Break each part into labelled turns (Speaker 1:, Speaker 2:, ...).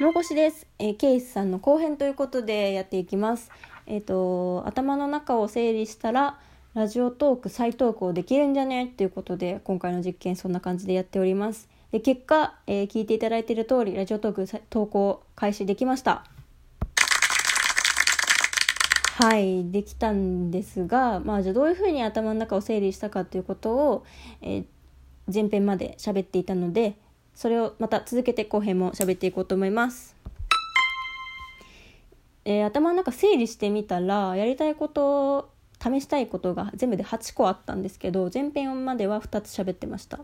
Speaker 1: もこしです、えー、ケイスさんの後編ということでやっていきます。えっ、と頭の中を整理したらラジオトーク再投稿できるんじゃね？っていうことで今回の実験そんな感じでやっております。で結果、えー聞いていただいている通りラジオトーク投稿開始できました。はいできたんですがまあじゃあどういうふうに頭の中を整理したかということを、えー前編まで喋っていたのでそれをまた続けて後編も喋っていこうと思います。えー頭の中整理してみたらやりたいこと試したいことが全部で8個あったんですけど前編までは2つ喋ってました。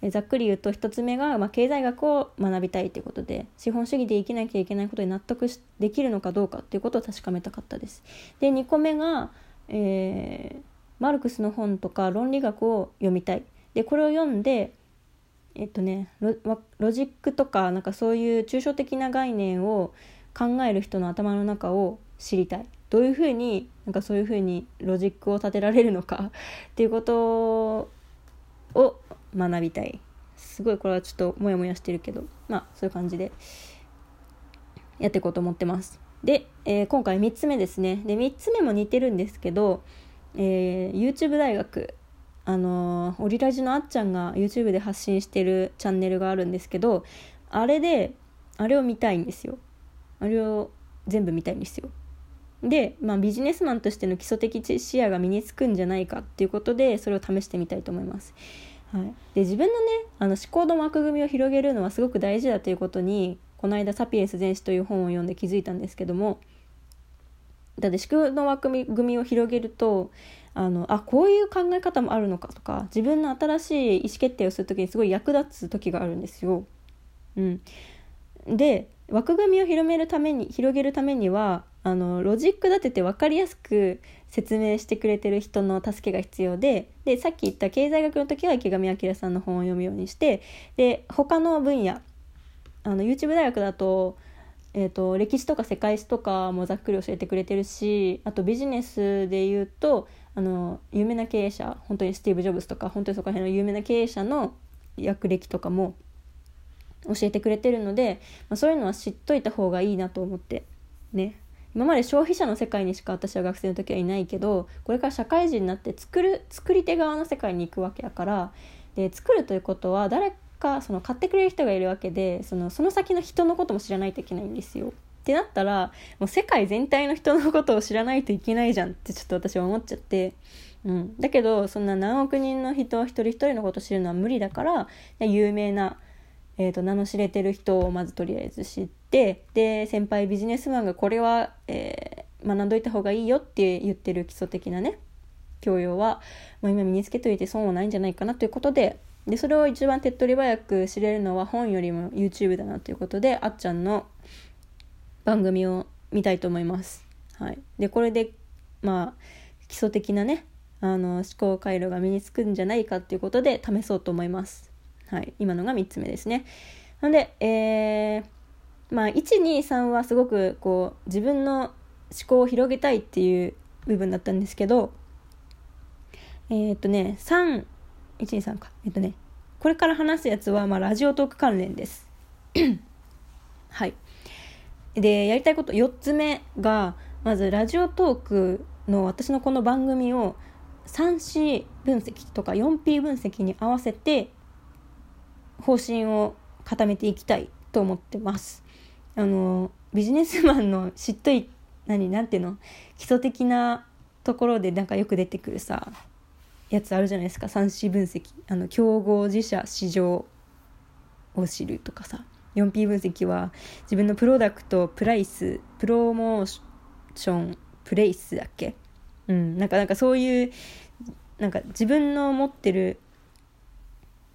Speaker 1: えーざっくり言うと1つ目が、まあ、経済学を学びたいということで資本主義で生きなきゃいけないことに納得しできるのかどうかということを確かめたかったです。で2個目が、えーマルクスの本とか論理学を読みたい。でこれを読んでえっとねロロジックとかなんかそういう抽象的な概念を考える人の頭の中を知りたい。どういうふうになんかそういうふうにロジックを立てられるのか っていうことを学びたい。すごいこれはちょっとモヤモヤしてるけどまあそういう感じでやっていこうと思ってます。で、えー今回3つ目ですね。で3つ目も似てるんですけど、えー YouTube 大学あのオリラジのあっちゃんが YouTube で発信してるチャンネルがあるんですけどあれであれを見たいんですよ。あれを全部見たいんですよ。で、まあ、ビジネスマンとしての基礎的視野が身につくんじゃないかっていうことでそれを試してみたいと思います、はい、で自分のねあの思考の枠組みを広げるのはすごく大事だということにこの間「サピエンス全史」という本を読んで気づいたんですけどもだって思考の枠組みを広げるとあのあこういう考え方もあるのかとか自分の新しい意思決定をする時にすごい役立つ時があるんですよ。うん、で枠組みを広めるために広げるためにはあのロジック立てて分かりやすく説明してくれてる人の助けが必要ででさっき言った経済学の時は池上彰さんの本を読むようにしてで他の分野あの YouTube 大学だと,、えー、と歴史とか世界史とかもざっくり教えてくれてるしあとビジネスで言うとあの有名な経営者本当にスティーブ・ジョブズとか本当にそこら辺の有名な経営者の役歴とかも教えてくれてるので、まあ、そういうのは知っといた方がいいなと思ってね今まで消費者の世界にしか私は学生の時はいないけどこれから社会人になって作る作り手側の世界に行くわけやからで作るということは誰かその買ってくれる人がいるわけでそのその先の人のことも知らないといけないんですよ。ってなったらもう世界全体の人のことを知らないといけないじゃんってちょっと私は思っちゃって、うん、だけどそんな何億人の人一人一人のこと知るのは無理だから有名なえー、と名の知れてる人をまずとりあえず知ってで先輩ビジネスマンがこれは、えー学んどいた方がいいよって言ってる基礎的なね教養は、まあ、今身につけといて損はないんじゃないかなということででそれを一番手っ取り早く知れるのは本よりも YouTube だなということであっちゃんの番組を見たいと思います。はい、でこれでまあ基礎的なねあの思考回路が身につくんじゃないかっていうことで試そうと思います。はい、今のが3つ目ですね。なので、えーまあ、123はすごくこう自分の思考を広げたいっていう部分だったんですけどえーっとね3123かえっとねこれから話すやつは、まあ、ラジオトーク関連です。はい。でやりたいこと4つ目がまずラジオトークの私のこの番組を 3C 分析とか 4P 分析に合わせて方針を固めていきたいと思ってます。あのビジネスマンのしっとり何なんていうの基礎的なところでなんかよく出てくるさやつあるじゃないですか。3C 分析。あの競合自社市場を知るとかさ。4P 分析は自分のプロダクトプライスプロモーションプレイスだっけ？うん。なんかなんかそういうなんか自分の持ってる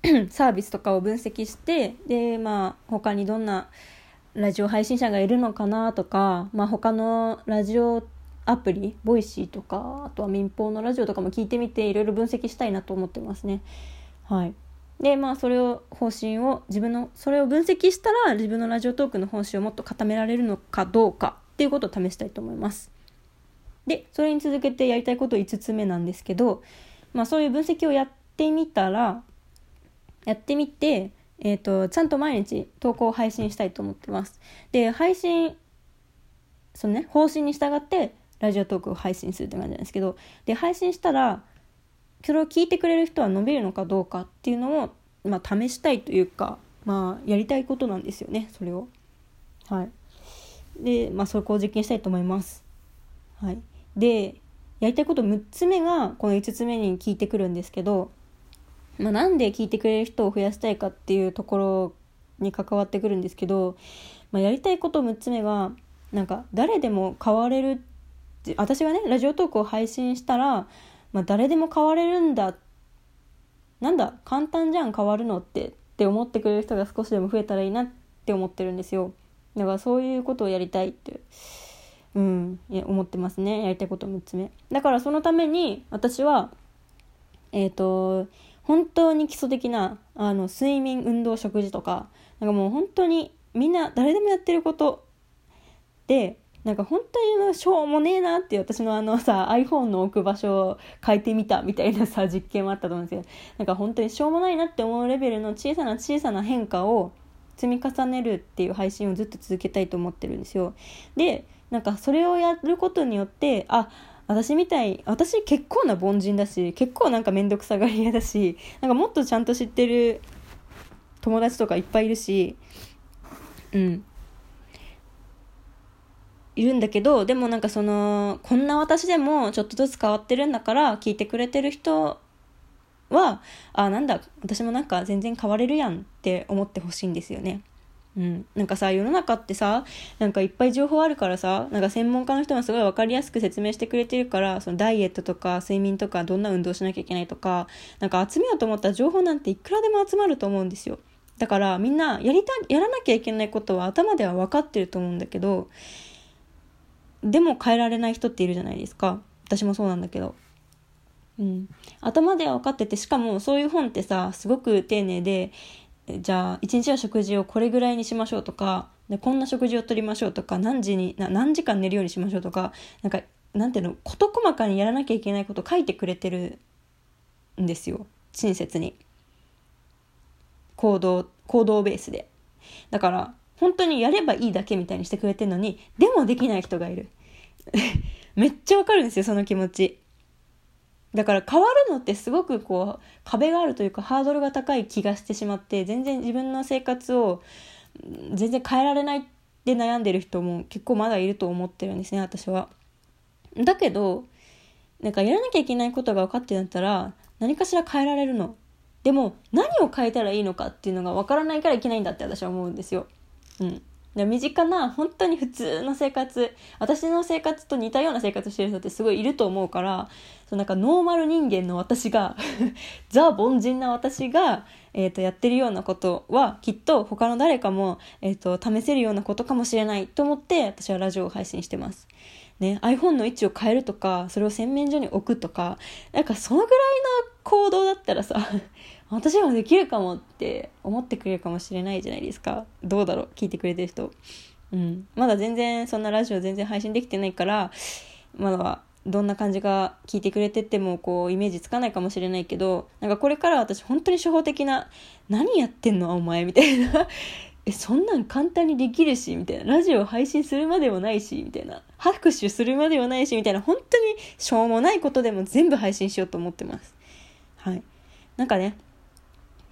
Speaker 1: サービスとかを分析してでまあ他にどんなラジオ配信者がいるのかなとか、まあ、他のラジオアプリボイシーとかあとは民放のラジオとかも聞いてみていろいろ分析したいなと思ってますね。はい。でまあそれを方針を自分のそれを分析したら自分のラジオトークの方針をもっと固められるのかどうかっていうことを試したいと思います。でそれに続けてやりたいこと5つ目なんですけど、まあ、そういう分析をやってみたらやってみて、えーと、ちゃんと毎日投稿を配信したいと思ってます。で配信そのね方針に従ってラジオトークを配信するって感じなんですけどで配信したらそれを聞いてくれる人は伸びるのかどうかっていうのを、まあ、試したいというか、まあ、やりたいことなんですよねそれを。はい、で、まあ、そこを実験したいと思います。はい、でやりたいこと6つ目がこの5つ目に聞いてくるんですけど、まあ、なんで聞いてくれる人を増やしたいかっていうところに関わってくるんですけど、まあ、やりたいこと6つ目がなんか誰でも変われる私がねラジオトークを配信したら、まあ、誰でも変われるんだ。なんだ簡単じゃん変わるのって。って思ってくれる人が少しでも増えたらいいなって思ってるんですよ。だからそういうことをやりたいって。うん思ってますね。やりたいこと6つ目。だからそのために私はえっ、ー、と本当に基礎的なあの睡眠運動食事とか。なんかもう本当にみんな誰でもやってることでなんか本当にしょうもねえなって私のあのさ iPhone の置く場所を変えてみたみたいなさ 実験もあったと思うんですけどなんか本当にしょうもないなって思うレベルの小さな小さな変化を積み重ねるっていう配信をずっと続けたいと思ってるんですよ。でなんかそれをやることによってあ私みたい私結構な凡人だし結構なんか面倒くさがり屋だしなんかもっとちゃんと知ってる友達とかいっぱいいるしうんいるんだけどでもなんかそのこんな私でもちょっとずつ変わってるんだから聞いてくれてる人はあなんだ私もなんか全然変われるやんって思ってほしいんですよね。うん、なんかさ世の中ってさなんかいっぱい情報あるからさなんか専門家の人がすごい分かりやすく説明してくれてるからそのダイエットとか睡眠とかどんな運動しなきゃいけないとかなんか集めようと思ったら情報なんていくらでも集まると思うんですよだからみんなやりたやらなきゃいけないことは頭では分かってると思うんだけどでも変えられない人っているじゃないですか。私もそうなんだけど。うん、頭では分かっててしかもそういう本ってさすごく丁寧でじゃあ一日の食事をこれぐらいにしましょうとかでこんな食事をとりましょうとか何時に何時間寝るようにしましょうとかなんかなんていうの事細かにやらなきゃいけないこと書いてくれてるんですよ。親切に。行動行動ベースで。だから本当にやればいいだけみたいにしてくれてるのにでもできない人がいる めっちゃわかるんですよその気持ちだから変わるのってすごくこう壁があるというかハードルが高い気がしてしまって全然自分の生活を全然変えられないって悩んでる人も結構まだいると思ってるんですね私は。だけどなんかやらなきゃいけないことが分かってなったら何かしら変えられるの。でも何を変えたらいいのかっていうのが分からないからいけないんだって私は思うんですよ。うん。身近な本当に普通の生活私の生活と似たような生活してる人ってすごいいると思うからそうなんかノーマル人間の私が ザ・凡人な私が、えーと、やってるようなことはきっと他の誰かも、えーと、試せるようなことかもしれないと思って私はラジオを配信してます。ね、iPhone の位置を変えるとかそれを洗面所に置くとかなんかそのぐらいの行動だったらさ私もできるかもって思ってくれるかもしれないじゃないですか。どうだろう？聞いてくれてる人。うん。まだ全然そんなラジオ全然配信できてないからまだはどんな感じが聞いてくれててもこうイメージつかないかもしれないけどなんかこれから私本当に初歩的な「何やってんの？お前」みたいな。えそんなん簡単にできるしみたいな。ラジオ配信するまでもないしみたいな。拍手するまでもないしみたいな。本当にしょうもないことでも全部配信しようと思ってます。はい。なんかね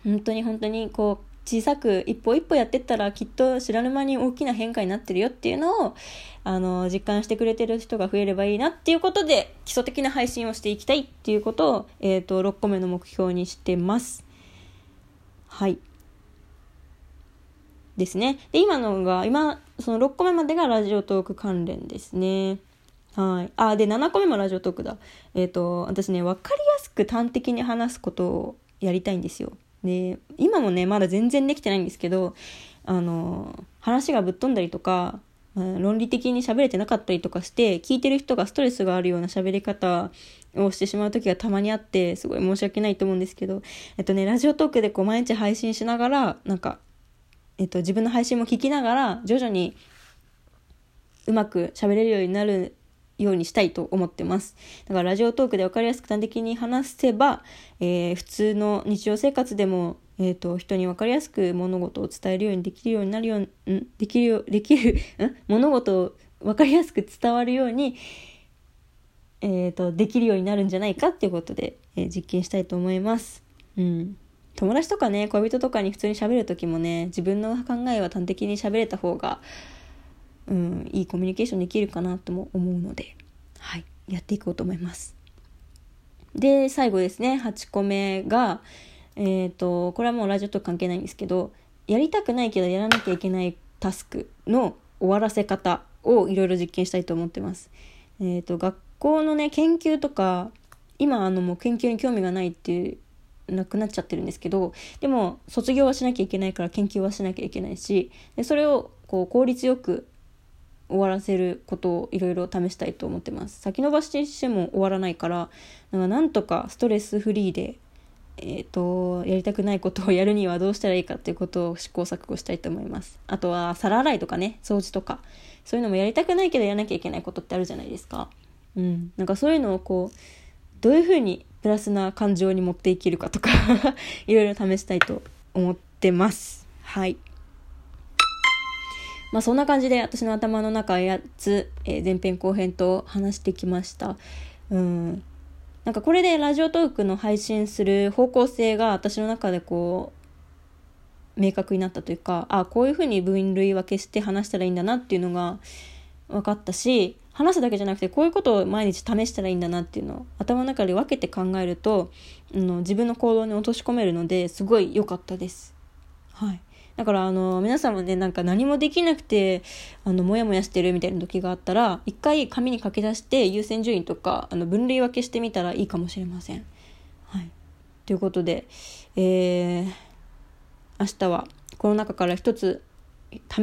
Speaker 1: 本当に本当にこう小さく一歩一歩やってったらきっと知らぬ間に大きな変化になってるよっていうのをあの実感してくれてる人が増えればいいなっていうことで基礎的な配信をしていきたいっていうことを、えーと、6個目の目標にしてます。はいですね。で今のが今その6個目までがラジオトーク関連ですね。はい。あ、で、7個目もラジオトークだ。えっ、ー、と、私ね、分かりやすく端的に話すことをやりたいんですよ。で今もねまだ全然できてないんですけどあの話がぶっ飛んだりとか論理的に喋れてなかったりとかして聞いてる人がストレスがあるような喋り方をしてしまう時がたまにあってすごい申し訳ないと思うんですけどえっとねラジオトークでこう毎日配信しながらなんかえっと自分の配信も聞きながら徐々にうまく喋れるようになるようにしたいと思ってます。だからラジオトークで分かりやすく端的に話せば、えー、普通の日常生活でもえーと、人に分かりやすく物事を伝えるようにできるようになるようん？できるよできる？ん？物事を分かりやすく伝わるように、えーと、できるようになるんじゃないかっていうことで、えー、実験したいと思います。うん、友達とかね恋人とかに普通に喋る時もね自分の考えは端的に喋れた方が、うん、いいコミュニケーションできるかなとも思うので、はい、やっていこうと思います。で最後ですね8個目が、えっ、ー、とこれはもうラジオと関係ないんですけどやりたくないけどやらなきゃいけないタスクの終わらせ方をいろいろ実験したいと思ってます。えっ、ー、と学校のね研究とか今あのもう研究に興味がないっていうなくなっちゃってるんですけどでも卒業はしなきゃいけないから研究はしなきゃいけないしでそれをこう効率よく終わらせることをいろいろ試したいと思ってます。先延ばしにしても終わらないからなんかなんとかストレスフリーでえーと、やりたくないことをやるにはどうしたらいいかっていうことを試行錯誤したいと思います。あとは皿洗いとかね掃除とかそういうのもやりたくないけどやらなきゃいけないことってあるじゃないですか。うん。なんかそういうのをこうどういうふうにプラスな感情に持っていけるかとか いろいろ試したいと思ってます。はい。まあそんな感じで私の頭の中8つ、えー、前編後編と話してきました。うん。なんかこれでラジオトークの配信する方向性が私の中でこう明確になったというかあこういうふうに分類分けして話したらいいんだなっていうのが分かったし話すだけじゃなくてこういうことを毎日試したらいいんだなっていうのを頭の中で分けて考えると、うん、自分の行動に落とし込めるのですごい良かったです。はい。だからあの皆さんもねなんか何もできなくてあのモヤモヤしてるみたいな時があったら一回紙に書き出して優先順位とかあの分類分けしてみたらいいかもしれません。はい、ということで、えー、明日はこの中から一つ試